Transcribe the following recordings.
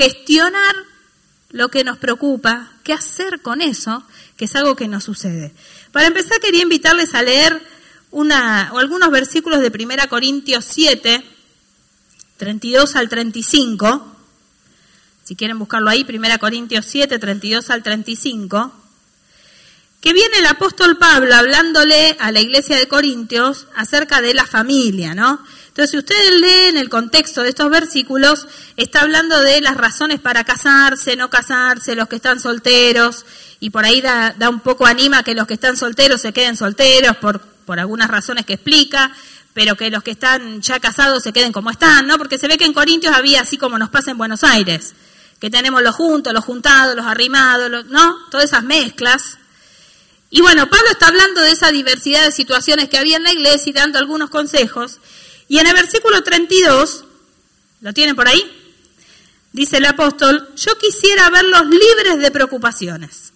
Gestionar lo que nos preocupa, qué hacer con eso, que es algo que nos sucede. Para empezar, quería invitarles a leer una, o algunos versículos de 1 Corintios 7, 32 al 35. Si quieren buscarlo ahí, 1 Corintios 7, 32 al 35. Que viene el apóstol Pablo hablándole a la iglesia de Corintios acerca de la familia, ¿no? Entonces, si ustedes leen el contexto de estos versículos, está hablando de las razones para casarse, no casarse, los que están solteros, y por ahí da, un poco anima que los que están solteros se queden solteros por, por algunas razones que explica, pero que los que están ya casados se queden como están, ¿no? Porque se ve que en Corintios había así como nos pasa en Buenos Aires, que tenemos los juntos, los juntados, los arrimados, ¿no? Todas esas mezclas. Y bueno, Pablo está hablando de esa diversidad de situaciones que había en la iglesia y dando algunos consejos. Y en el versículo 32, ¿lo tienen por ahí? Dice el apóstol, yo quisiera verlos libres de preocupaciones.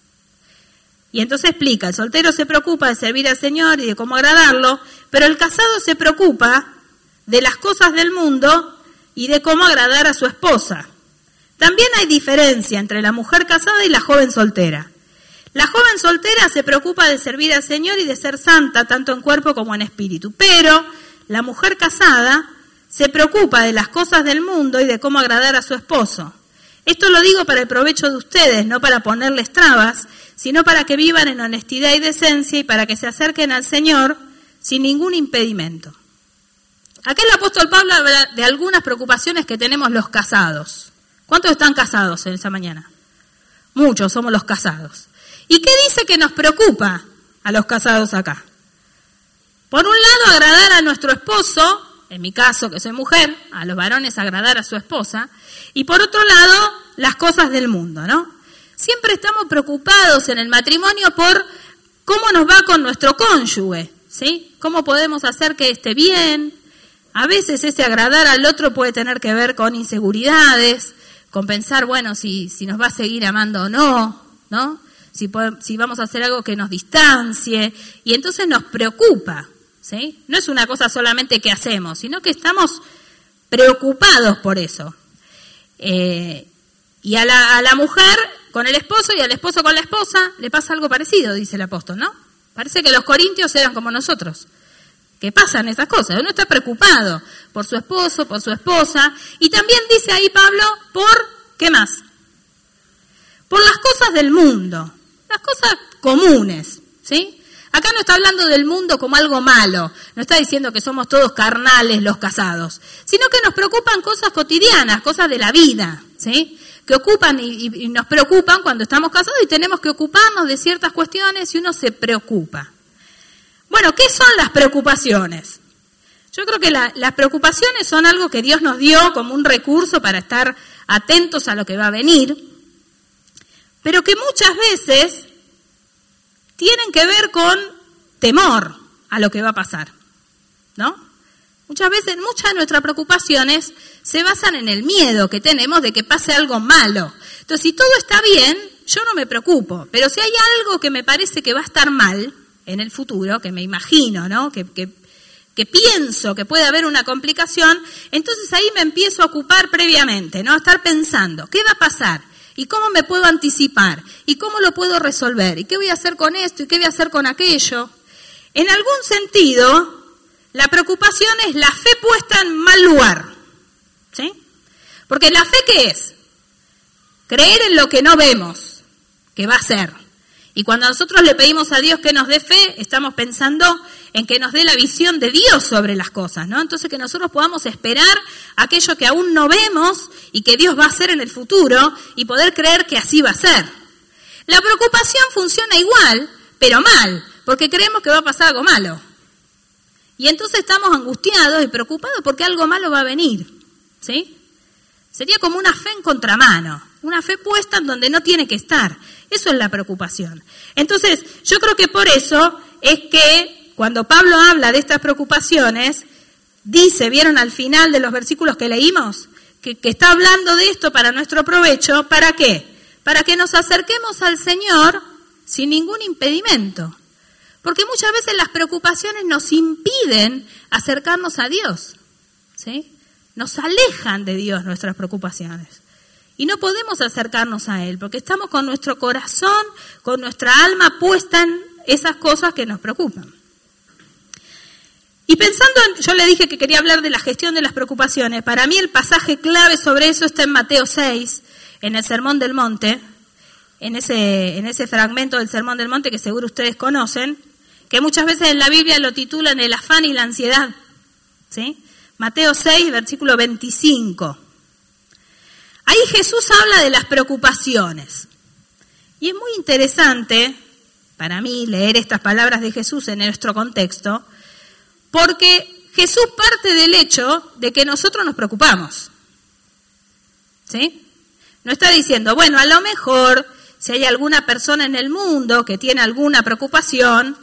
Y entonces explica, el soltero se preocupa de servir al Señor y de cómo agradarlo, pero el casado se preocupa de las cosas del mundo y de cómo agradar a su esposa. También hay diferencia entre la mujer casada y la joven soltera. La joven soltera se preocupa de servir al Señor y de ser santa, tanto en cuerpo como en espíritu, pero la mujer casada se preocupa de las cosas del mundo y de cómo agradar a su esposo. Esto lo digo para el provecho de ustedes, no para ponerles trabas, sino para que vivan en honestidad y decencia y para que se acerquen al Señor sin ningún impedimento. Acá el apóstol Pablo habla de algunas preocupaciones que tenemos los casados. ¿Cuántos están casados en esa mañana? Muchos somos los casados. ¿Y qué dice que nos preocupa a los casados acá? Por un lado, agradar a nuestro esposo, en mi caso que soy mujer, a los varones agradar a su esposa, y por otro lado, las cosas del mundo, ¿no? Siempre estamos preocupados en el matrimonio por cómo nos va con nuestro cónyuge, ¿sí? ¿Cómo podemos hacer que esté bien? A veces ese agradar al otro puede tener que ver con inseguridades, con pensar, bueno, si, si nos va a seguir amando o no, ¿no? Si, vamos a hacer algo que nos distancie, y entonces nos preocupa, no es una cosa solamente que hacemos, sino que estamos preocupados por eso. Eh, y a la, a la, mujer con el esposo y al esposo con la esposa le pasa algo parecido, dice el apóstol, ¿no? Parece que los corintios eran como nosotros, que pasan esas cosas. Uno está preocupado por su esposo, por su esposa, y también dice ahí Pablo, por, ¿qué más? Por las cosas del mundo, las cosas comunes, ¿sí? Acá no está hablando del mundo como algo malo, no está diciendo que somos todos carnales los casados, sino que nos preocupan cosas cotidianas, cosas de la vida, ¿sí? Que ocupan y, nos preocupan cuando estamos casados y tenemos que ocuparnos de ciertas cuestiones y uno se preocupa. Bueno, ¿qué son las preocupaciones? Yo creo que las preocupaciones son algo que Dios nos dio como un recurso para estar atentos a lo que va a venir, pero que muchas veces tienen que ver con temor a lo que va a pasar, ¿no? Muchas veces, muchas de nuestras preocupaciones se basan en el miedo que tenemos de que pase algo malo. Entonces, si todo está bien, yo no me preocupo, pero si hay algo que me parece que va a estar mal en el futuro, que me imagino, ¿no? Que, que, que pienso que puede haber una complicación, entonces ahí me empiezo a ocupar previamente, ¿no? A estar pensando, ¿qué va a pasar? ¿Y cómo me puedo anticipar? ¿Y cómo lo puedo resolver? ¿Y qué voy a hacer con esto? ¿Y qué voy a hacer con aquello? En algún sentido, la preocupación es la fe puesta en mal lugar. ¿Sí? Porque la fe qué es? Creer en lo que no vemos, que va a ser. Y cuando nosotros le pedimos a Dios que nos dé fe, estamos pensando en que nos dé la visión de Dios sobre las cosas, ¿no? Entonces que nosotros podamos esperar aquello que aún no vemos y que Dios va a hacer en el futuro y poder creer que así va a ser. La preocupación funciona igual, pero mal, porque creemos que va a pasar algo malo. Y entonces estamos angustiados y preocupados porque algo malo va a venir. ¿Sí? Sería como una fe en contramano, una fe puesta en donde no tiene que estar. Eso es la preocupación. Entonces, yo creo que por eso es que cuando Pablo habla de estas preocupaciones, dice, ¿vieron al final de los versículos que leímos? Que, está hablando de esto para nuestro provecho. ¿Para qué? Para que nos acerquemos al Señor sin ningún impedimento. Porque muchas veces las preocupaciones nos impiden acercarnos a Dios. ¿sí? Nos alejan de Dios nuestras preocupaciones. Y no podemos acercarnos a Él porque estamos con nuestro corazón, con nuestra alma puesta en esas cosas que nos preocupan. Y pensando en, yo le dije que quería hablar de la gestión de las preocupaciones, para mí el pasaje clave sobre eso está en Mateo 6, en el Sermón del Monte, en ese, en ese fragmento del Sermón del Monte que seguro ustedes conocen, que muchas veces en la Biblia lo titulan el afán y la ansiedad. ¿sí? Mateo 6, versículo 25. Ahí Jesús habla de las preocupaciones. Y es muy interesante para mí leer estas palabras de Jesús en nuestro contexto, porque Jesús parte del hecho de que nosotros nos preocupamos. ¿Sí? No está diciendo, bueno, a lo mejor si hay alguna persona en el mundo que tiene alguna preocupación,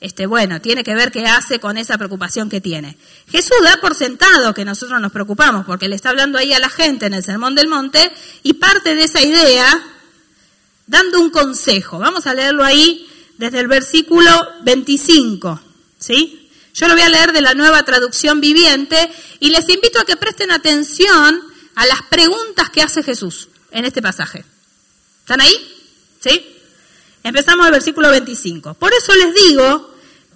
este, bueno, tiene que ver qué hace con esa preocupación que tiene. Jesús da por sentado que nosotros nos preocupamos, porque le está hablando ahí a la gente en el Sermón del Monte, y parte de esa idea dando un consejo. Vamos a leerlo ahí desde el versículo 25, ¿sí? Yo lo voy a leer de la nueva traducción viviente y les invito a que presten atención a las preguntas que hace Jesús en este pasaje. ¿Están ahí? ¿Sí? Empezamos el versículo 25. Por eso les digo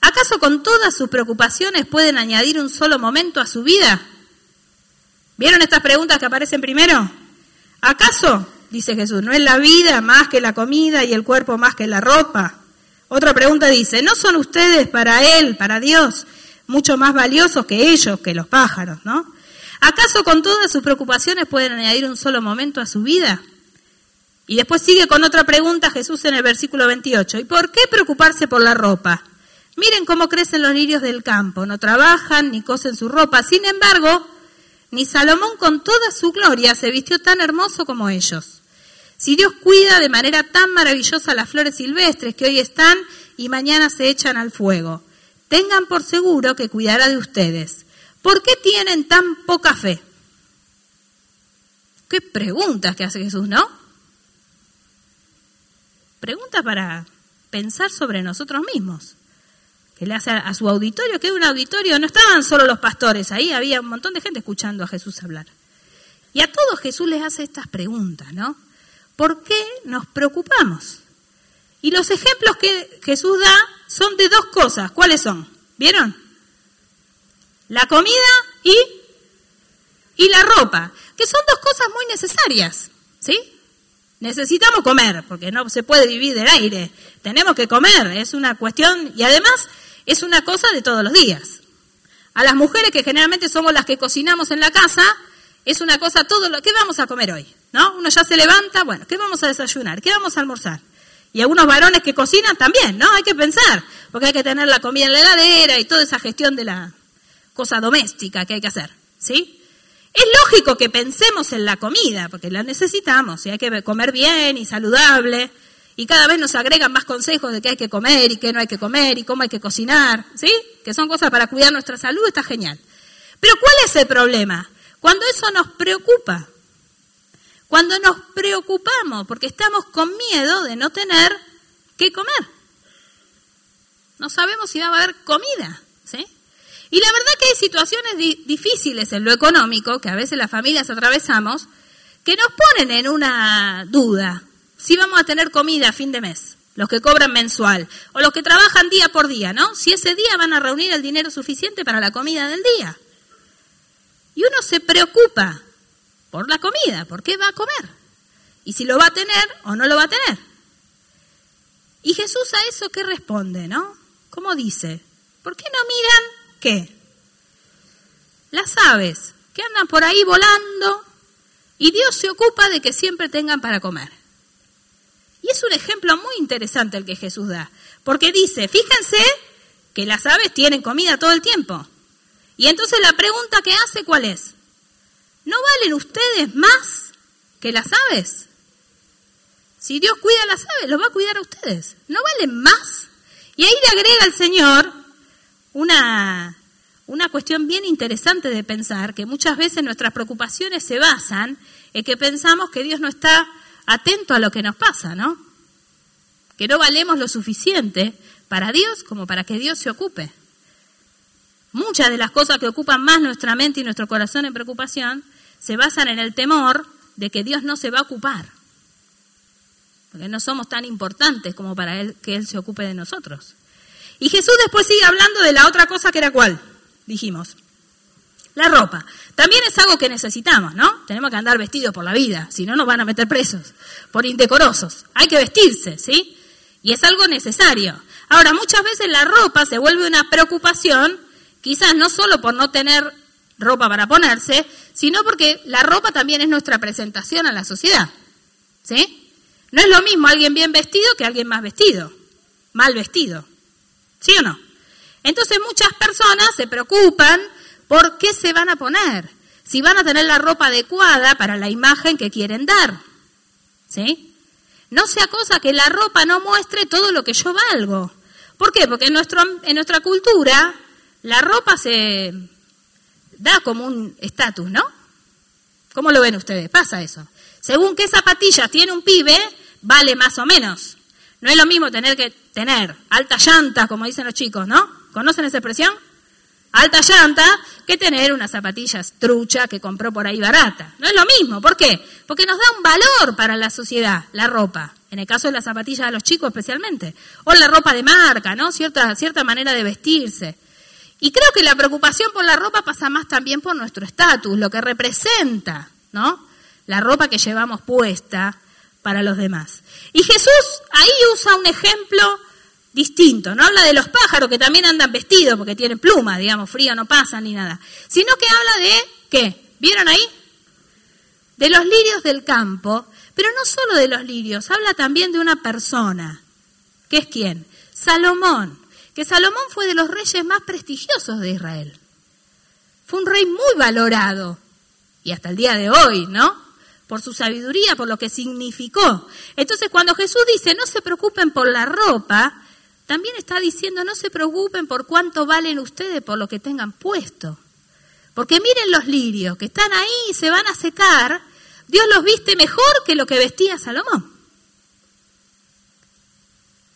¿Acaso con todas sus preocupaciones pueden añadir un solo momento a su vida? ¿Vieron estas preguntas que aparecen primero? ¿Acaso, dice Jesús, no es la vida más que la comida y el cuerpo más que la ropa? Otra pregunta dice, ¿no son ustedes para Él, para Dios, mucho más valiosos que ellos, que los pájaros, no? ¿Acaso con todas sus preocupaciones pueden añadir un solo momento a su vida? Y después sigue con otra pregunta Jesús en el versículo 28. ¿Y por qué preocuparse por la ropa? Miren cómo crecen los lirios del campo, no trabajan ni cosen su ropa. Sin embargo, ni Salomón con toda su gloria se vistió tan hermoso como ellos. Si Dios cuida de manera tan maravillosa las flores silvestres que hoy están y mañana se echan al fuego, tengan por seguro que cuidará de ustedes. ¿Por qué tienen tan poca fe? Qué preguntas que hace Jesús, ¿no? Preguntas para pensar sobre nosotros mismos le hace a su auditorio, que es un auditorio, no estaban solo los pastores, ahí había un montón de gente escuchando a Jesús hablar. Y a todos Jesús les hace estas preguntas, ¿no? ¿Por qué nos preocupamos? Y los ejemplos que Jesús da son de dos cosas. ¿Cuáles son? ¿Vieron? La comida y, y la ropa, que son dos cosas muy necesarias, ¿sí? Necesitamos comer, porque no se puede vivir del aire. Tenemos que comer, es una cuestión, y además es una cosa de todos los días. A las mujeres que generalmente somos las que cocinamos en la casa, es una cosa todo lo ¿qué vamos a comer hoy? ¿No? Uno ya se levanta, bueno, ¿qué vamos a desayunar? ¿Qué vamos a almorzar? Y algunos varones que cocinan también, ¿no? Hay que pensar, porque hay que tener la comida en la heladera y toda esa gestión de la cosa doméstica que hay que hacer, ¿sí? Es lógico que pensemos en la comida, porque la necesitamos, y hay que comer bien y saludable, y cada vez nos agregan más consejos de qué hay que comer y qué no hay que comer y cómo hay que cocinar, ¿sí? Que son cosas para cuidar nuestra salud, está genial. Pero ¿cuál es el problema? Cuando eso nos preocupa. Cuando nos preocupamos porque estamos con miedo de no tener qué comer. No sabemos si va a haber comida, ¿sí? Y la verdad que hay situaciones difíciles en lo económico, que a veces las familias atravesamos, que nos ponen en una duda si vamos a tener comida a fin de mes. los que cobran mensual, o los que trabajan día por día, ¿no? Si ese día van a reunir el dinero suficiente para la comida del día. Y uno se preocupa por la comida, por qué va a comer, y si lo va a tener o no lo va a tener. Y Jesús a eso qué responde, ¿no? ¿Cómo dice? ¿Por qué no miran qué? Las aves que andan por ahí volando y Dios se ocupa de que siempre tengan para comer. Y es un ejemplo muy interesante el que Jesús da, porque dice, fíjense que las aves tienen comida todo el tiempo. Y entonces la pregunta que hace, ¿cuál es? ¿No valen ustedes más que las aves? Si Dios cuida a las aves, los va a cuidar a ustedes. ¿No valen más? Y ahí le agrega el Señor una, una cuestión bien interesante de pensar, que muchas veces nuestras preocupaciones se basan en que pensamos que Dios no está atento a lo que nos pasa, ¿no? Que no valemos lo suficiente para Dios como para que Dios se ocupe. Muchas de las cosas que ocupan más nuestra mente y nuestro corazón en preocupación se basan en el temor de que Dios no se va a ocupar. Porque no somos tan importantes como para que Él se ocupe de nosotros. Y Jesús después sigue hablando de la otra cosa que era cuál, dijimos. La ropa. También es algo que necesitamos, ¿no? Tenemos que andar vestidos por la vida, si no nos van a meter presos, por indecorosos. Hay que vestirse, ¿sí? Y es algo necesario. Ahora, muchas veces la ropa se vuelve una preocupación, quizás no solo por no tener ropa para ponerse, sino porque la ropa también es nuestra presentación a la sociedad. ¿Sí? No es lo mismo alguien bien vestido que alguien más vestido, mal vestido. ¿Sí o no? Entonces muchas personas se preocupan por qué se van a poner, si van a tener la ropa adecuada para la imagen que quieren dar. ¿Sí? No sea cosa que la ropa no muestre todo lo que yo valgo. ¿Por qué? Porque en, nuestro, en nuestra cultura la ropa se da como un estatus, ¿no? ¿Cómo lo ven ustedes? Pasa eso. Según qué zapatillas tiene un pibe, vale más o menos. No es lo mismo tener que tener alta llanta, como dicen los chicos, ¿no? ¿Conocen esa expresión? Alta llanta que tener unas zapatillas trucha que compró por ahí barata. No es lo mismo. ¿Por qué? Porque nos da un valor para la sociedad, la ropa. En el caso de las zapatillas de los chicos especialmente. O la ropa de marca, ¿no? Cierta, cierta manera de vestirse. Y creo que la preocupación por la ropa pasa más también por nuestro estatus, lo que representa, ¿no? La ropa que llevamos puesta para los demás. Y Jesús ahí usa un ejemplo distinto. No habla de los pájaros que también andan vestidos porque tienen plumas, digamos, frío no pasa ni nada. Sino que habla de, ¿qué? ¿Vieron ahí? De los lirios del campo. Pero no solo de los lirios, habla también de una persona. ¿Qué es quién? Salomón. Que Salomón fue de los reyes más prestigiosos de Israel. Fue un rey muy valorado. Y hasta el día de hoy, ¿no? por su sabiduría, por lo que significó. Entonces, cuando Jesús dice, no se preocupen por la ropa, también está diciendo, no se preocupen por cuánto valen ustedes por lo que tengan puesto. Porque miren los lirios que están ahí y se van a secar, Dios los viste mejor que lo que vestía Salomón.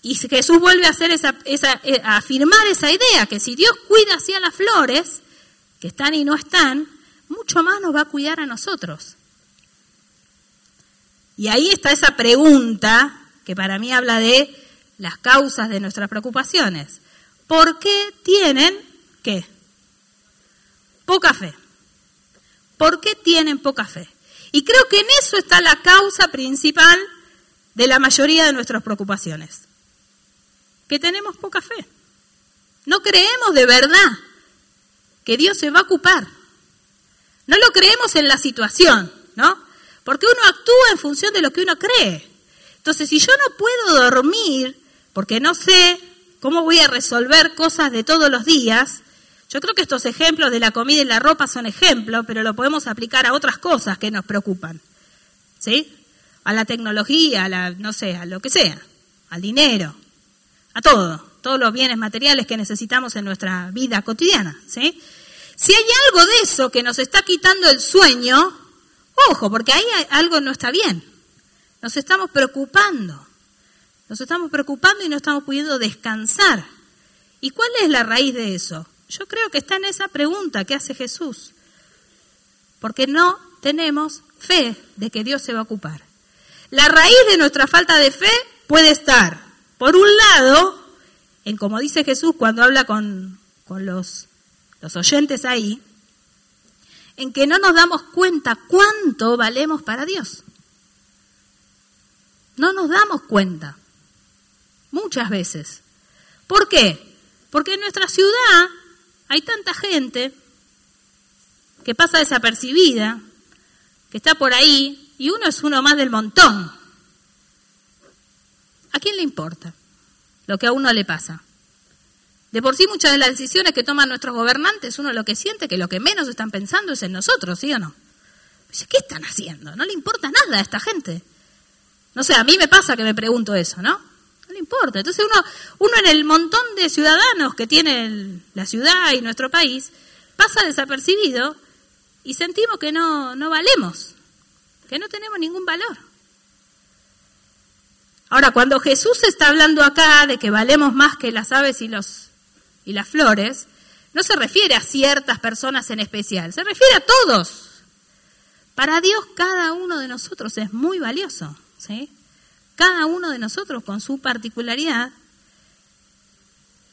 Y Jesús vuelve a, hacer esa, eh, a afirmar esa idea, que si Dios cuida hacia las flores, que están y no están, mucho más nos va a cuidar a nosotros. Y ahí está esa pregunta que para mí habla de las causas de nuestras preocupaciones. ¿Por qué tienen qué? Poca fe. ¿Por qué tienen poca fe? Y creo que en eso está la causa principal de la mayoría de nuestras preocupaciones. Que tenemos poca fe. No creemos de verdad que Dios se va a ocupar. No lo creemos en la situación, ¿no? Porque uno actúa en función de lo que uno cree. Entonces, si yo no puedo dormir porque no sé cómo voy a resolver cosas de todos los días. Yo creo que estos ejemplos de la comida y la ropa son ejemplos, pero lo podemos aplicar a otras cosas que nos preocupan. ¿Sí? A la tecnología, a la, no sé, a lo que sea, al dinero, a todo, todos los bienes materiales que necesitamos en nuestra vida cotidiana. ¿sí? Si hay algo de eso que nos está quitando el sueño, ojo, porque ahí algo no está bien. Nos estamos preocupando. Nos estamos preocupando y no estamos pudiendo descansar. ¿Y cuál es la raíz de eso? Yo creo que está en esa pregunta que hace Jesús. Porque no tenemos fe de que Dios se va a ocupar. La raíz de nuestra falta de fe puede estar por un lado, en como dice Jesús cuando habla con, los, los oyentes ahí, en que no nos damos cuenta cuánto valemos para Dios. No nos damos cuenta, muchas veces. ¿Por qué? Porque en nuestra ciudad hay tanta gente que pasa desapercibida, que está por ahí, y uno es uno más del montón. ¿A quién le importa lo que a uno le pasa? De por sí muchas de las decisiones que toman nuestros gobernantes, uno lo que siente que lo que menos están pensando es en nosotros, ¿sí o no? Dice, ¿qué están haciendo? No le importa nada a esta gente. No sé, a mí me pasa que me pregunto eso, ¿no? Importa. Entonces uno, uno en el montón de ciudadanos que tiene la ciudad y nuestro país, pasa desapercibido y sentimos que no, no valemos, que no tenemos ningún valor. Ahora, cuando Jesús está hablando acá de que valemos más que las aves y, los, y las flores, no se refiere a ciertas personas en especial, se refiere a todos. Para Dios cada uno de nosotros es muy valioso, ¿sí? Cada uno de nosotros con su particularidad.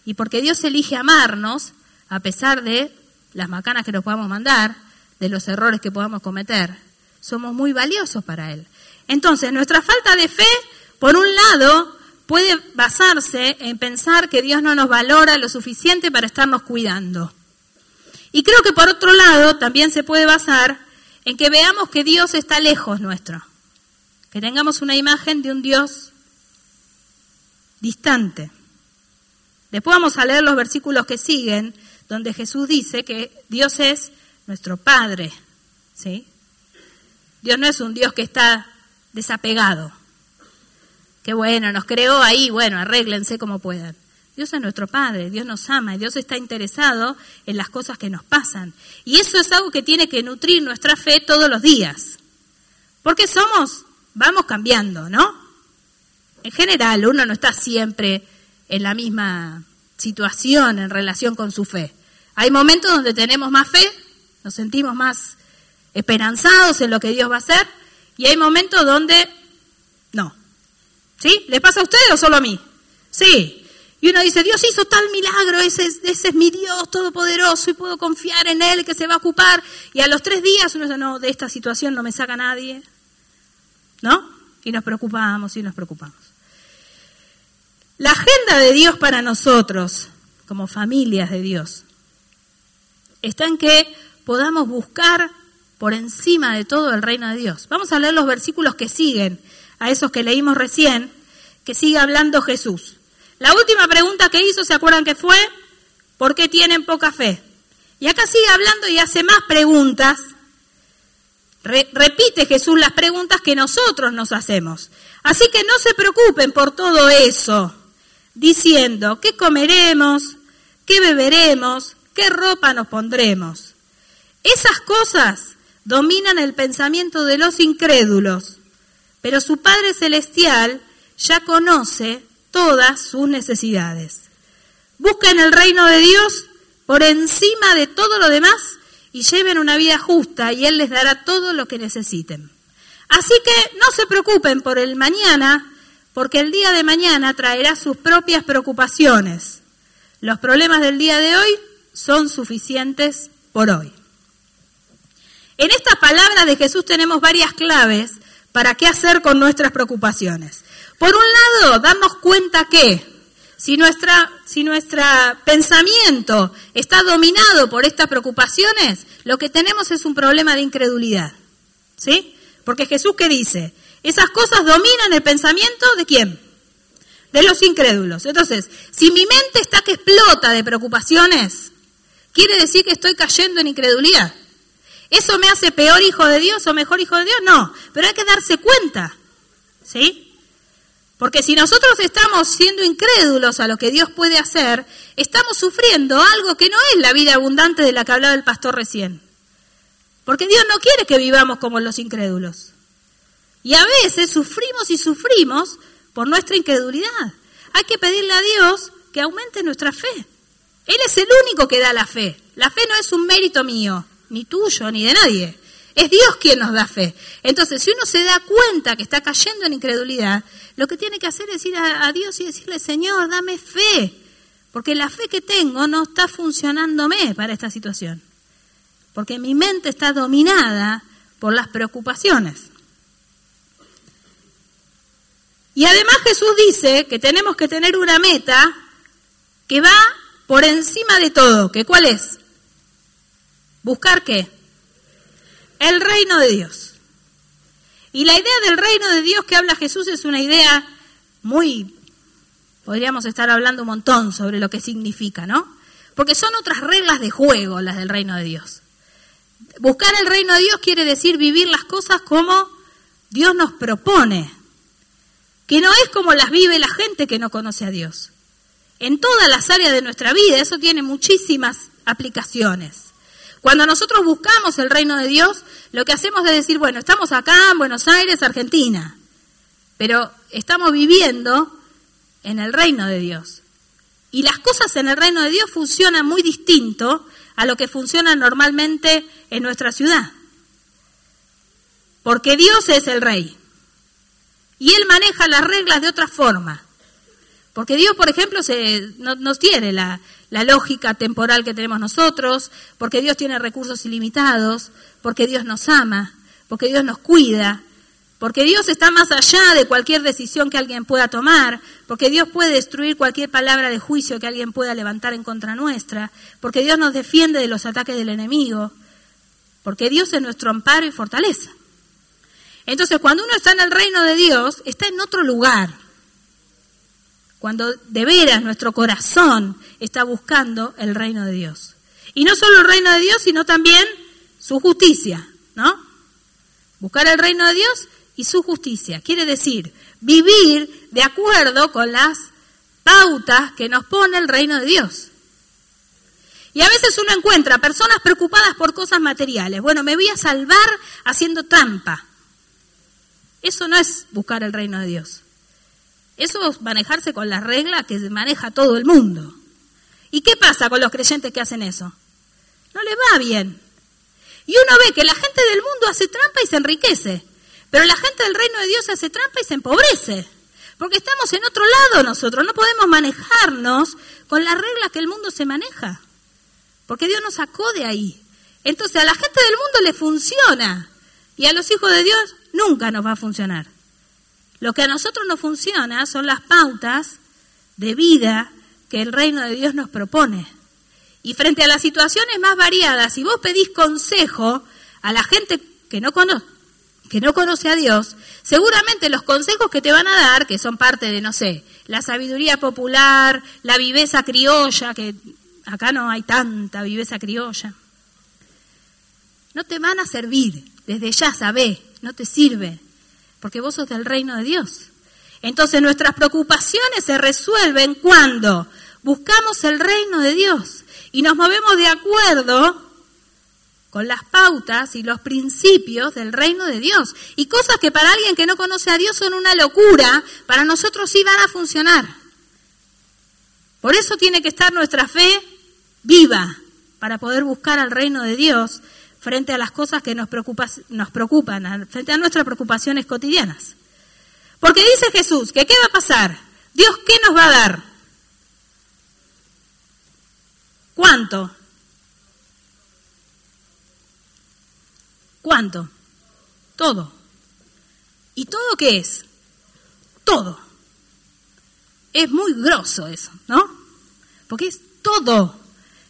Y porque Dios elige amarnos, a pesar de las macanas que nos podamos mandar, de los errores que podamos cometer, somos muy valiosos para Él. Entonces, nuestra falta de fe por un lado, puede basarse en pensar que Dios no nos valora lo suficiente para estarnos cuidando. Y creo que por otro lado también se puede basar en que veamos que Dios está lejos nuestro, que tengamos una imagen de un Dios distante. Después vamos a leer los versículos que siguen, donde Jesús dice que Dios es nuestro Padre. ¿sí? Dios no es un Dios que está desapegado. Qué bueno, nos creó ahí, bueno, arréglense como puedan. Dios es nuestro Padre, Dios nos ama, Dios está interesado en las cosas que nos pasan. Y eso es algo que tiene que nutrir nuestra fe todos los días. Porque somos, vamos cambiando, ¿no? En general, uno no está siempre en la misma situación en relación con su fe. Hay momentos donde tenemos más fe, nos sentimos más esperanzados en lo que Dios va a hacer, y hay momentos donde no. ¿Sí? ¿Le pasa a usted o solo a mí? Sí. Y uno dice, Dios hizo tal milagro, ese, ese es mi Dios todopoderoso y puedo confiar en Él que se va a ocupar. Y a los tres días uno dice, no, de esta situación no me saca nadie. ¿No? Y nos preocupamos y nos preocupamos. La agenda de Dios para nosotros, como familias de Dios, está en que podamos buscar por encima de todo el reino de Dios. Vamos a leer los versículos que siguen a esos que leímos recién, que sigue hablando Jesús. La última pregunta que hizo, ¿se acuerdan que fue? ¿Por qué tienen poca fe? Y acá sigue hablando y hace más preguntas. Repite Jesús las preguntas que nosotros nos hacemos. Así que no se preocupen por todo eso, diciendo, ¿qué comeremos? ¿Qué beberemos? ¿Qué ropa nos pondremos? Esas cosas dominan el pensamiento de los incrédulos pero su Padre Celestial ya conoce todas sus necesidades. Busquen el reino de Dios por encima de todo lo demás y lleven una vida justa y Él les dará todo lo que necesiten. Así que no se preocupen por el mañana, porque el día de mañana traerá sus propias preocupaciones. Los problemas del día de hoy son suficientes por hoy. En estas palabras de Jesús tenemos varias claves para qué hacer con nuestras preocupaciones. Por un lado, darnos cuenta que si, nuestra, si nuestro pensamiento está dominado por estas preocupaciones, lo que tenemos es un problema de incredulidad. ¿Sí? Porque Jesús qué dice, esas cosas dominan el pensamiento de quién? De los incrédulos. Entonces, si mi mente está que explota de preocupaciones, quiere decir que estoy cayendo en incredulidad. ¿Eso me hace peor hijo de Dios o mejor hijo de Dios? No, pero hay que darse cuenta, ¿sí? Porque si nosotros estamos siendo incrédulos a lo que Dios puede hacer, estamos sufriendo algo que no es la vida abundante de la que hablaba el pastor recién. Porque Dios no quiere que vivamos como los incrédulos. Y a veces sufrimos y sufrimos por nuestra incredulidad. Hay que pedirle a Dios que aumente nuestra fe. Él es el único que da la fe. La fe no es un mérito mío, ni tuyo, ni de nadie. Es Dios quien nos da fe. Entonces, si uno se da cuenta que está cayendo en incredulidad, lo que tiene que hacer es ir a, Dios y decirle, Señor, dame fe, porque la fe que tengo no está funcionándome para esta situación, porque mi mente está dominada por las preocupaciones. Y además Jesús dice que tenemos que tener una meta que va por encima de todo, que cuál es? Buscar qué? El reino de Dios. Y la idea del reino de Dios que habla Jesús es una idea muy, podríamos estar hablando un montón sobre lo que significa, ¿no? Porque son otras reglas de juego las del reino de Dios. Buscar el reino de Dios quiere decir vivir las cosas como Dios nos propone, que no es como las vive la gente que no conoce a Dios. En todas las áreas de nuestra vida, eso tiene muchísimas aplicaciones. Cuando nosotros buscamos el reino de Dios, lo que hacemos es decir, bueno, estamos acá en Buenos Aires, Argentina, pero estamos viviendo en el reino de Dios. Y las cosas en el reino de Dios funcionan muy distinto a lo que funciona normalmente en nuestra ciudad. Porque Dios es el rey. Y Él maneja las reglas de otra forma. Porque Dios, por ejemplo, se, no, tiene la, la lógica temporal que tenemos nosotros, porque Dios tiene recursos ilimitados, porque Dios nos ama, porque Dios nos cuida, porque Dios está más allá de cualquier decisión que alguien pueda tomar, porque Dios puede destruir cualquier palabra de juicio que alguien pueda levantar en contra nuestra, porque Dios nos defiende de los ataques del enemigo, porque Dios es nuestro amparo y fortaleza. Entonces, cuando uno está en el reino de Dios, está en otro lugar cuando de veras nuestro corazón está buscando el reino de Dios. Y no solo el reino de Dios, sino también su justicia, ¿no? Buscar el reino de Dios y su justicia. Quiere decir, vivir de acuerdo con las pautas que nos pone el reino de Dios. Y a veces uno encuentra personas preocupadas por cosas materiales. Bueno, me voy a salvar haciendo trampa. Eso no es buscar el reino de Dios. Eso es manejarse con las reglas que maneja todo el mundo. ¿Y qué pasa con los creyentes que hacen eso? No les va bien. Y uno ve que la gente del mundo hace trampa y se enriquece, pero la gente del reino de Dios hace trampa y se empobrece. Porque estamos en otro lado nosotros, no podemos manejarnos con las reglas que el mundo se maneja. Porque Dios nos sacó de ahí. Entonces a la gente del mundo le funciona y a los hijos de Dios nunca nos va a funcionar. Lo que a nosotros nos funciona son las pautas de vida que el reino de Dios nos propone. Y frente a las situaciones más variadas, si vos pedís consejo a la gente que no conoce, que no conoce a Dios, seguramente los consejos que te van a dar, que son parte de, no sé, la sabiduría popular, la viveza criolla, que acá no hay tanta viveza criolla, no te van a servir, desde ya sabé, no te sirve porque vos sos del reino de Dios. Entonces nuestras preocupaciones se resuelven cuando buscamos el reino de Dios y nos movemos de acuerdo con las pautas y los principios del reino de Dios. Y cosas que para alguien que no conoce a Dios son una locura, para nosotros sí van a funcionar. Por eso tiene que estar nuestra fe viva, para poder buscar al reino de Dios frente a las cosas que nos, nos preocupan, frente a nuestras preocupaciones cotidianas. Porque dice Jesús que ¿qué va a pasar? Dios, ¿qué nos va a dar? ¿Cuánto? ¿Cuánto? Todo. ¿Y todo qué es? Todo. Es muy grosso eso, ¿no? Porque es todo.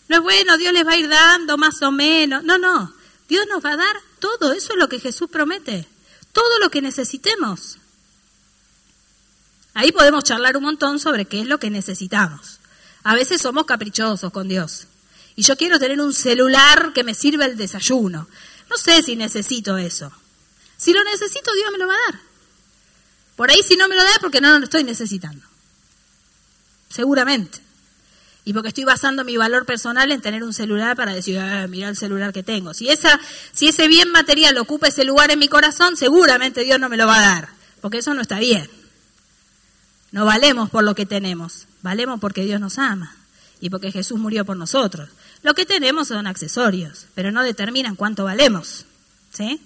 No es bueno, Dios les va a ir dando más o menos. No, no. Dios nos va a dar todo, eso es lo que Jesús promete, todo lo que necesitemos. Ahí podemos charlar un montón sobre qué es lo que necesitamos. A veces somos caprichosos con Dios. Y yo quiero tener un celular que me sirva el desayuno. No sé si necesito eso. Si lo necesito, Dios me lo va a dar. Por ahí si no me lo da porque no lo estoy necesitando. Seguramente y porque estoy basando mi valor personal en tener un celular para decir, ah, mira el celular que tengo. Si, esa, si ese bien material ocupa ese lugar en mi corazón, seguramente Dios no me lo va a dar, porque eso no está bien. No valemos por lo que tenemos, valemos porque Dios nos ama y porque Jesús murió por nosotros. Lo que tenemos son accesorios, pero no determinan cuánto valemos. ¿Sí?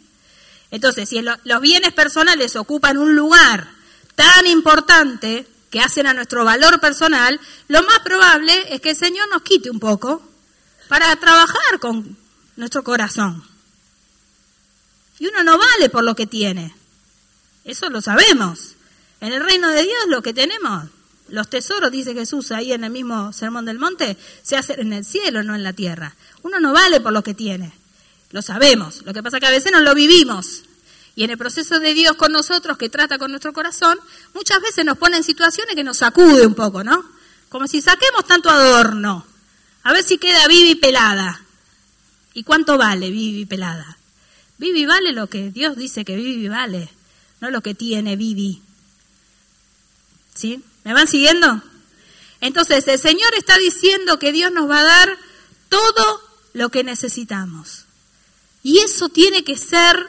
Entonces, si los bienes personales ocupan un lugar tan importante que hacen a nuestro valor personal, lo más probable es que el Señor nos quite un poco para trabajar con nuestro corazón. Y uno no vale por lo que tiene. Eso lo sabemos. En el reino de Dios lo que tenemos, los tesoros, dice Jesús ahí en el mismo Sermón del Monte, se hacen en el cielo, no en la tierra. Uno no vale por lo que tiene. Lo sabemos. Lo que pasa es que a veces no lo vivimos. Y en el proceso de Dios con nosotros, que trata con nuestro corazón, muchas veces nos pone en situaciones que nos sacude un poco, ¿no? Como si saquemos tanto adorno. A ver si queda vivi pelada. ¿Y cuánto vale Vivi pelada? Vivi vale lo que Dios dice que Vivi vale, no lo que tiene Vivi. ¿Sí? ¿Me van siguiendo? Entonces, el Señor está diciendo que Dios nos va a dar todo lo que necesitamos. Y eso tiene que ser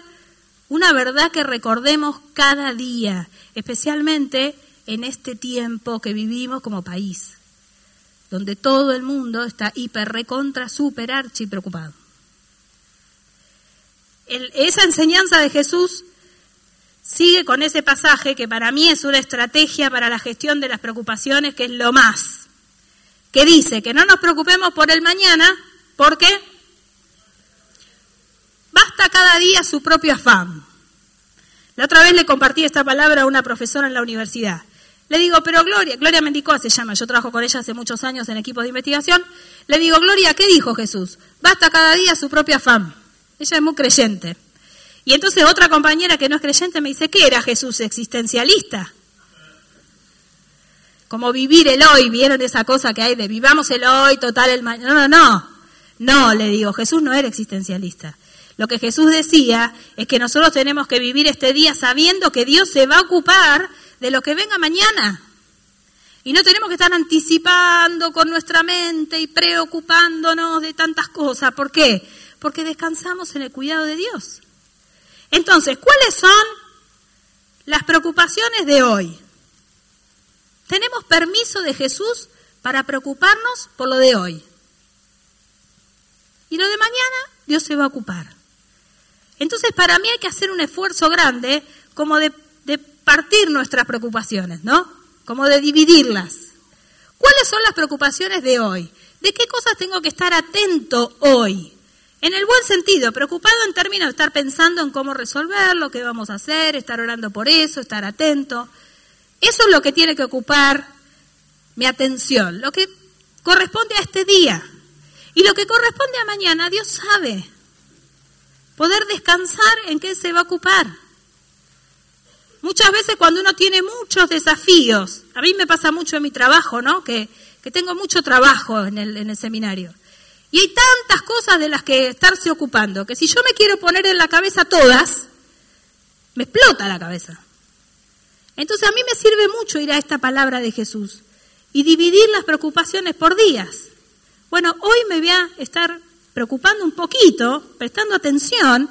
una verdad que recordemos cada día, especialmente en este tiempo que vivimos como país, donde todo el mundo está hiper, recontra, super, archi preocupado. Esa enseñanza de Jesús sigue con ese pasaje que para mí es una estrategia para la gestión de las preocupaciones, que es lo más, que dice que no nos preocupemos por el mañana, porque basta cada día su propio afán. La otra vez le compartí esta palabra a una profesora en la universidad. Le digo, pero Gloria, Gloria Mendicoa se llama, yo trabajo con ella hace muchos años en equipos de investigación. Le digo, Gloria, ¿qué dijo Jesús? Basta cada día su propio afán. Ella es muy creyente. Y entonces otra compañera que no es creyente me dice, ¿qué era Jesús existencialista? Como vivir el hoy, ¿vieron esa cosa que hay de vivamos el hoy, total el mañana? No, no, no. No, le digo, Jesús no era existencialista. Lo que Jesús decía es que nosotros tenemos que vivir este día sabiendo que Dios se va a ocupar de lo que venga mañana. Y no tenemos que estar anticipando con nuestra mente y preocupándonos de tantas cosas. ¿Por qué? porque descansamos en el cuidado de Dios. Entonces, ¿cuáles son las preocupaciones de hoy? Tenemos permiso de Jesús para preocuparnos por lo de hoy. Y lo de mañana Dios se va a ocupar. Entonces, para mí hay que hacer un esfuerzo grande como de, de partir nuestras preocupaciones, ¿no? Como de dividirlas. ¿Cuáles son las preocupaciones de hoy? ¿De qué cosas tengo que estar atento hoy? En el buen sentido, preocupado en términos de estar pensando en cómo resolver, lo que vamos a hacer, estar orando por eso, estar atento. Eso es lo que tiene que ocupar mi atención, lo que corresponde a este día. Y lo que corresponde a mañana, Dios sabe. Poder descansar en qué se va a ocupar. Muchas veces cuando uno tiene muchos desafíos, a mí me pasa mucho en mi trabajo, ¿no? Que, que tengo mucho trabajo en el, en el seminario. Y hay tantas cosas de las que estarse ocupando, que si yo me quiero poner en la cabeza todas, me explota la cabeza. Entonces a mí me sirve mucho ir a esta palabra de Jesús y dividir las preocupaciones por días. Bueno, hoy me voy a estar preocupando un poquito, prestando atención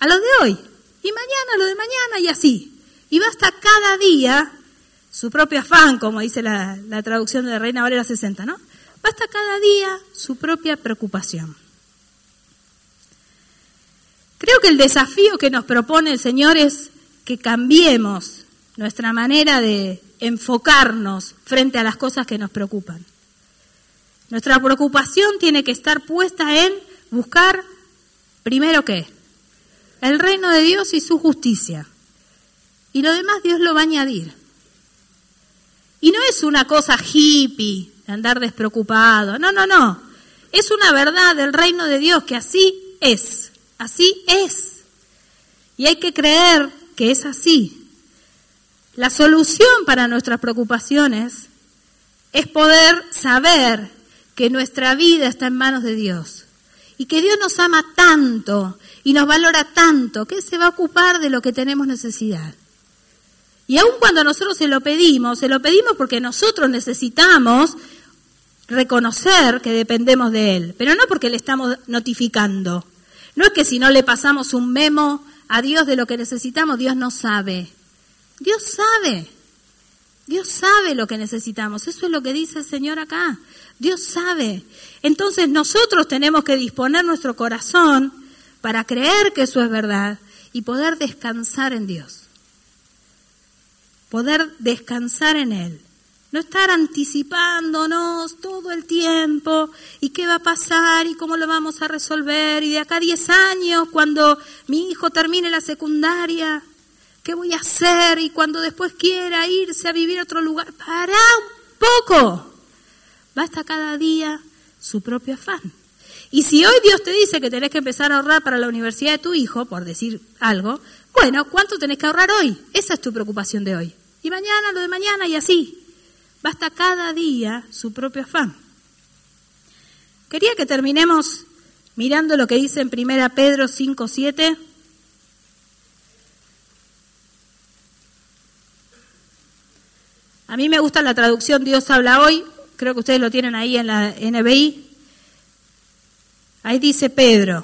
a lo de hoy. Y mañana lo de mañana y así. Y basta cada día su propio afán, como dice la, la traducción de Reina Valera 60, ¿no? Basta cada día su propia preocupación. Creo que el desafío que nos propone el Señor es que cambiemos nuestra manera de enfocarnos frente a las cosas que nos preocupan. Nuestra preocupación tiene que estar puesta en buscar, primero qué, el reino de Dios y su justicia. Y lo demás Dios lo va a añadir. Y no es una cosa hippie, andar despreocupado. No, no, no. Es una verdad del reino de Dios que así es. Así es. Y hay que creer que es así. La solución para nuestras preocupaciones es poder saber que nuestra vida está en manos de Dios y que Dios nos ama tanto y nos valora tanto que se va a ocupar de lo que tenemos necesidad. Y aun cuando nosotros se lo pedimos, se lo pedimos porque nosotros necesitamos reconocer que dependemos de Él, pero no porque le estamos notificando. No es que si no le pasamos un memo a Dios de lo que necesitamos, Dios no sabe. Dios sabe. Dios sabe lo que necesitamos. Eso es lo que dice el Señor acá. Dios sabe. Entonces nosotros tenemos que disponer nuestro corazón para creer que eso es verdad y poder descansar en Dios. Poder descansar en Él. No estar anticipándonos todo el tiempo y qué va a pasar y cómo lo vamos a resolver y de acá a 10 años cuando mi hijo termine la secundaria, ¿qué voy a hacer? Y cuando después quiera irse a vivir a otro lugar, para un poco. Basta cada día su propio afán. Y si hoy Dios te dice que tenés que empezar a ahorrar para la universidad de tu hijo, por decir algo, bueno, ¿cuánto tenés que ahorrar hoy? Esa es tu preocupación de hoy. Y mañana, lo de mañana y así. Basta cada día su propio afán. Quería que terminemos mirando lo que dice en 1 Pedro 5, 7. A mí me gusta la traducción Dios habla hoy, creo que ustedes lo tienen ahí en la NBI. Ahí dice Pedro,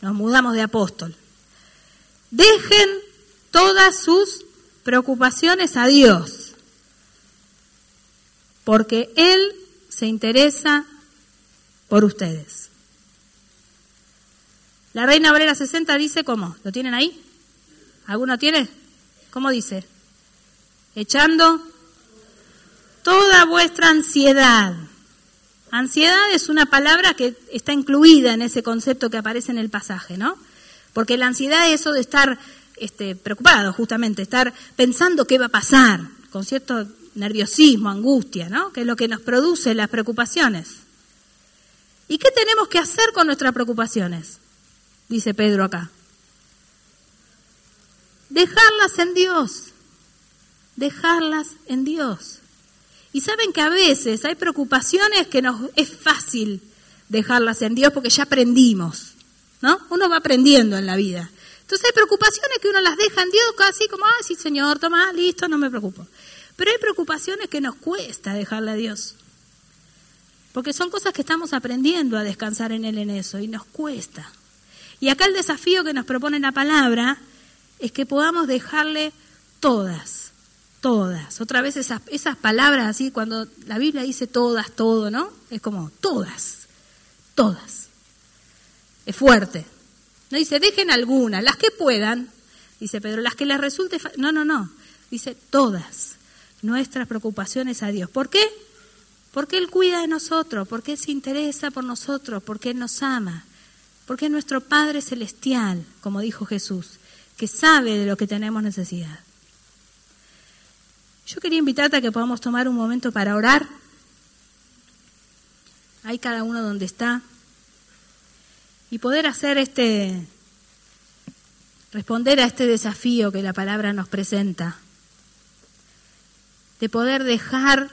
nos mudamos de apóstol. Dejen todas sus preocupaciones a Dios, porque Él se interesa por ustedes. La Reina Valera 60 dice cómo, ¿lo tienen ahí? ¿Alguno tiene? ¿Cómo dice? Echando toda vuestra ansiedad. Ansiedad es una palabra que está incluida en ese concepto que aparece en el pasaje, ¿no? Porque la ansiedad es eso de estar este, preocupado, justamente, estar pensando qué va a pasar, con cierto nerviosismo, angustia, ¿no? Que es lo que nos produce las preocupaciones. ¿Y qué tenemos que hacer con nuestras preocupaciones? Dice Pedro acá. Dejarlas en Dios. Dejarlas en Dios. Y saben que a veces hay preocupaciones que nos es fácil dejarlas en Dios porque ya aprendimos, ¿no? Uno va aprendiendo en la vida. Entonces hay preocupaciones que uno las deja en Dios casi como, ah, sí, Señor, toma, listo, no me preocupo. Pero hay preocupaciones que nos cuesta dejarle a Dios. Porque son cosas que estamos aprendiendo a descansar en Él en eso y nos cuesta. Y acá el desafío que nos propone la palabra es que podamos dejarle todas, todas. Otra vez esas, esas palabras así, cuando la Biblia dice todas, todo, ¿no? Es como todas, todas. Es fuerte. No dice, dejen algunas, las que puedan. Dice Pedro, las que les resulte... No, no, no. Dice, todas nuestras preocupaciones a Dios. ¿Por qué? Porque Él cuida de nosotros, porque Él se interesa por nosotros, porque Él nos ama, porque es nuestro Padre Celestial, como dijo Jesús, que sabe de lo que tenemos necesidad. Yo quería invitarte a que podamos tomar un momento para orar. Hay cada uno donde está y poder hacer este, responder a este desafío que la palabra nos presenta, de poder dejar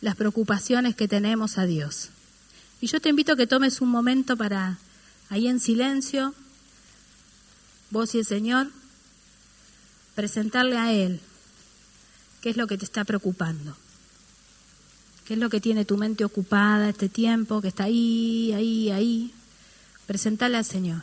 las preocupaciones que tenemos a Dios. Y yo te invito a que tomes un momento para, ahí en silencio, vos y el Señor, presentarle a Él qué es lo que te está preocupando. ¿Qué es lo que tiene tu mente ocupada este tiempo, que está ahí, ahí, ahí? Presentarle al Señor.